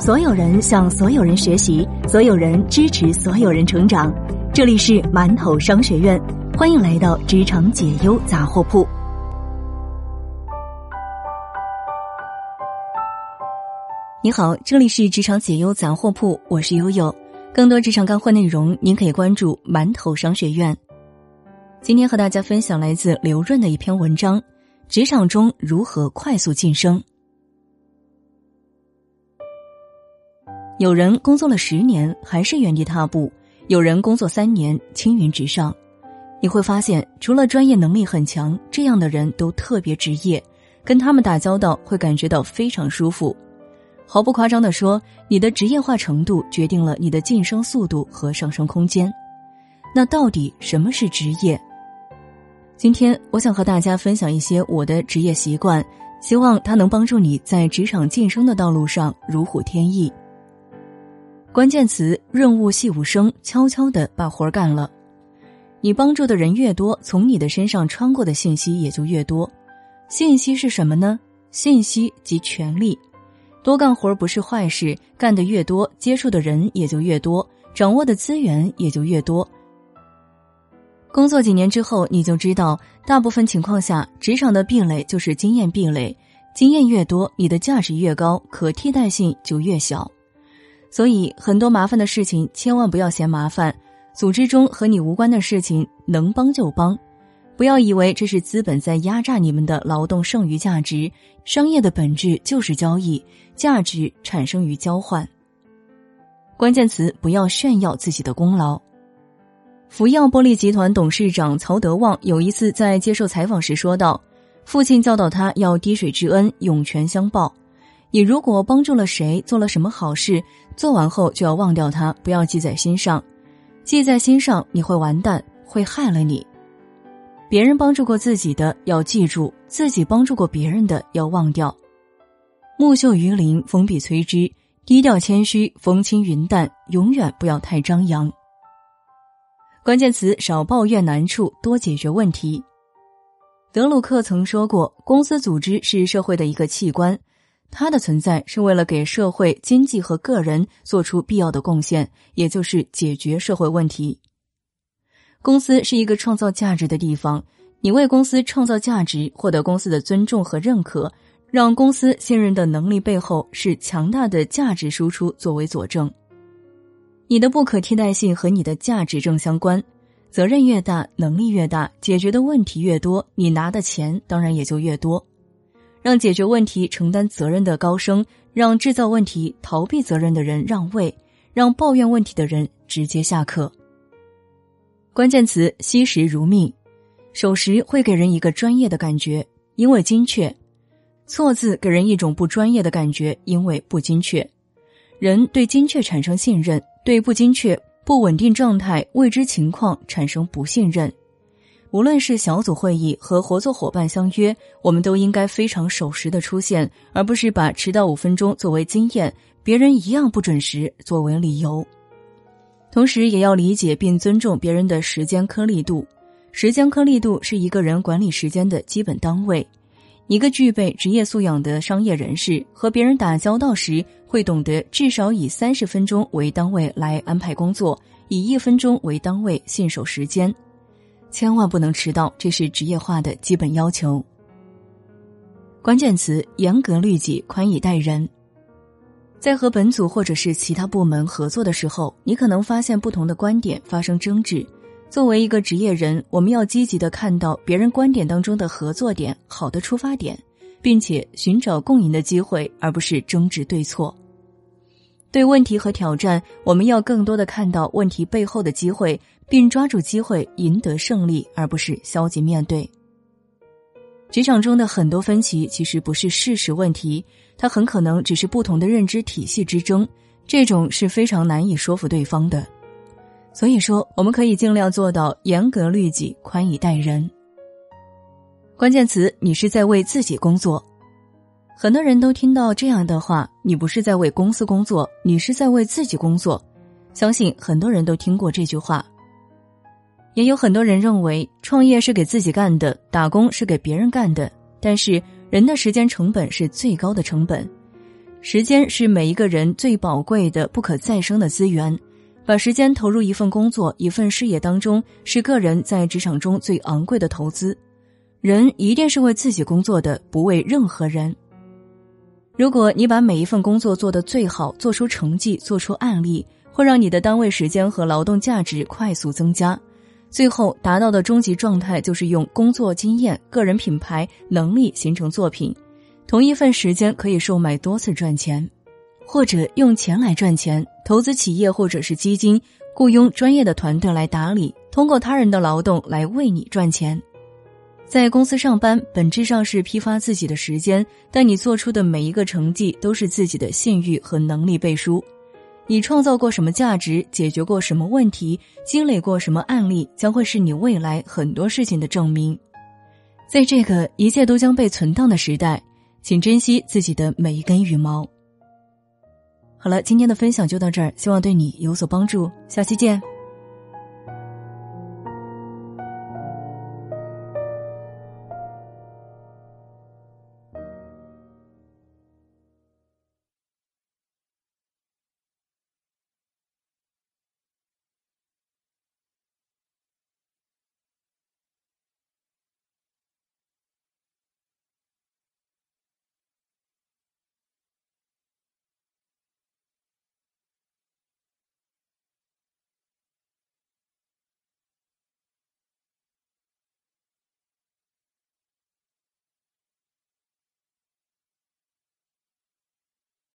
所有人向所有人学习，所有人支持所有人成长。这里是馒头商学院，欢迎来到职场解忧杂货铺。你好，这里是职场解忧杂货铺，我是悠悠。更多职场干货内容，您可以关注馒头商学院。今天和大家分享来自刘润的一篇文章：职场中如何快速晋升。有人工作了十年还是原地踏步，有人工作三年青云直上。你会发现，除了专业能力很强，这样的人都特别职业，跟他们打交道会感觉到非常舒服。毫不夸张的说，你的职业化程度决定了你的晋升速度和上升空间。那到底什么是职业？今天我想和大家分享一些我的职业习惯，希望它能帮助你在职场晋升的道路上如虎添翼。关键词：润物细无声，悄悄的把活儿干了。你帮助的人越多，从你的身上穿过的信息也就越多。信息是什么呢？信息即权力。多干活儿不是坏事，干得越多，接触的人也就越多，掌握的资源也就越多。工作几年之后，你就知道，大部分情况下，职场的壁垒就是经验壁垒。经验越多，你的价值越高，可替代性就越小。所以，很多麻烦的事情千万不要嫌麻烦。组织中和你无关的事情，能帮就帮，不要以为这是资本在压榨你们的劳动剩余价值。商业的本质就是交易，价值产生于交换。关键词：不要炫耀自己的功劳。福耀玻璃集团董事长曹德旺有一次在接受采访时说道：“父亲教导他要滴水之恩，涌泉相报。”你如果帮助了谁，做了什么好事，做完后就要忘掉他，不要记在心上。记在心上，你会完蛋，会害了你。别人帮助过自己的要记住，自己帮助过别人的要忘掉。木秀于林，风必摧之。低调谦虚，风轻云淡，永远不要太张扬。关键词：少抱怨难处，多解决问题。德鲁克曾说过，公司组织是社会的一个器官。它的存在是为了给社会、经济和个人做出必要的贡献，也就是解决社会问题。公司是一个创造价值的地方，你为公司创造价值，获得公司的尊重和认可，让公司信任的能力背后是强大的价值输出作为佐证。你的不可替代性和你的价值正相关，责任越大，能力越大，解决的问题越多，你拿的钱当然也就越多。让解决问题、承担责任的高升，让制造问题、逃避责任的人让位，让抱怨问题的人直接下课。关键词：惜时如命。守时会给人一个专业的感觉，因为精确；错字给人一种不专业的感觉，因为不精确。人对精确产生信任，对不精确、不稳定状态、未知情况产生不信任。无论是小组会议和合作伙伴相约，我们都应该非常守时的出现，而不是把迟到五分钟作为经验，别人一样不准时作为理由。同时，也要理解并尊重别人的时间颗粒度。时间颗粒度是一个人管理时间的基本单位。一个具备职业素养的商业人士和别人打交道时，会懂得至少以三十分钟为单位来安排工作，以一分钟为单位信守时间。千万不能迟到，这是职业化的基本要求。关键词：严格律己，宽以待人。在和本组或者是其他部门合作的时候，你可能发现不同的观点发生争执。作为一个职业人，我们要积极的看到别人观点当中的合作点、好的出发点，并且寻找共赢的机会，而不是争执对错。对问题和挑战，我们要更多的看到问题背后的机会。并抓住机会赢得胜利，而不是消极面对。职场中的很多分歧其实不是事实问题，它很可能只是不同的认知体系之争，这种是非常难以说服对方的。所以说，我们可以尽量做到严格律己，宽以待人。关键词：你是在为自己工作。很多人都听到这样的话：你不是在为公司工作，你是在为自己工作。相信很多人都听过这句话。也有很多人认为创业是给自己干的，打工是给别人干的。但是人的时间成本是最高的成本，时间是每一个人最宝贵的、不可再生的资源。把时间投入一份工作、一份事业当中，是个人在职场中最昂贵的投资。人一定是为自己工作的，不为任何人。如果你把每一份工作做得最好，做出成绩，做出案例，会让你的单位时间和劳动价值快速增加。最后达到的终极状态，就是用工作经验、个人品牌、能力形成作品。同一份时间可以售卖多次赚钱，或者用钱来赚钱，投资企业或者是基金，雇佣专业的团队来打理，通过他人的劳动来为你赚钱。在公司上班，本质上是批发自己的时间，但你做出的每一个成绩都是自己的信誉和能力背书。你创造过什么价值，解决过什么问题，积累过什么案例，将会是你未来很多事情的证明。在这个一切都将被存档的时代。请珍惜自己的每一根羽毛。好了，今天的分享就到这儿，希望对你有所帮助，下期见。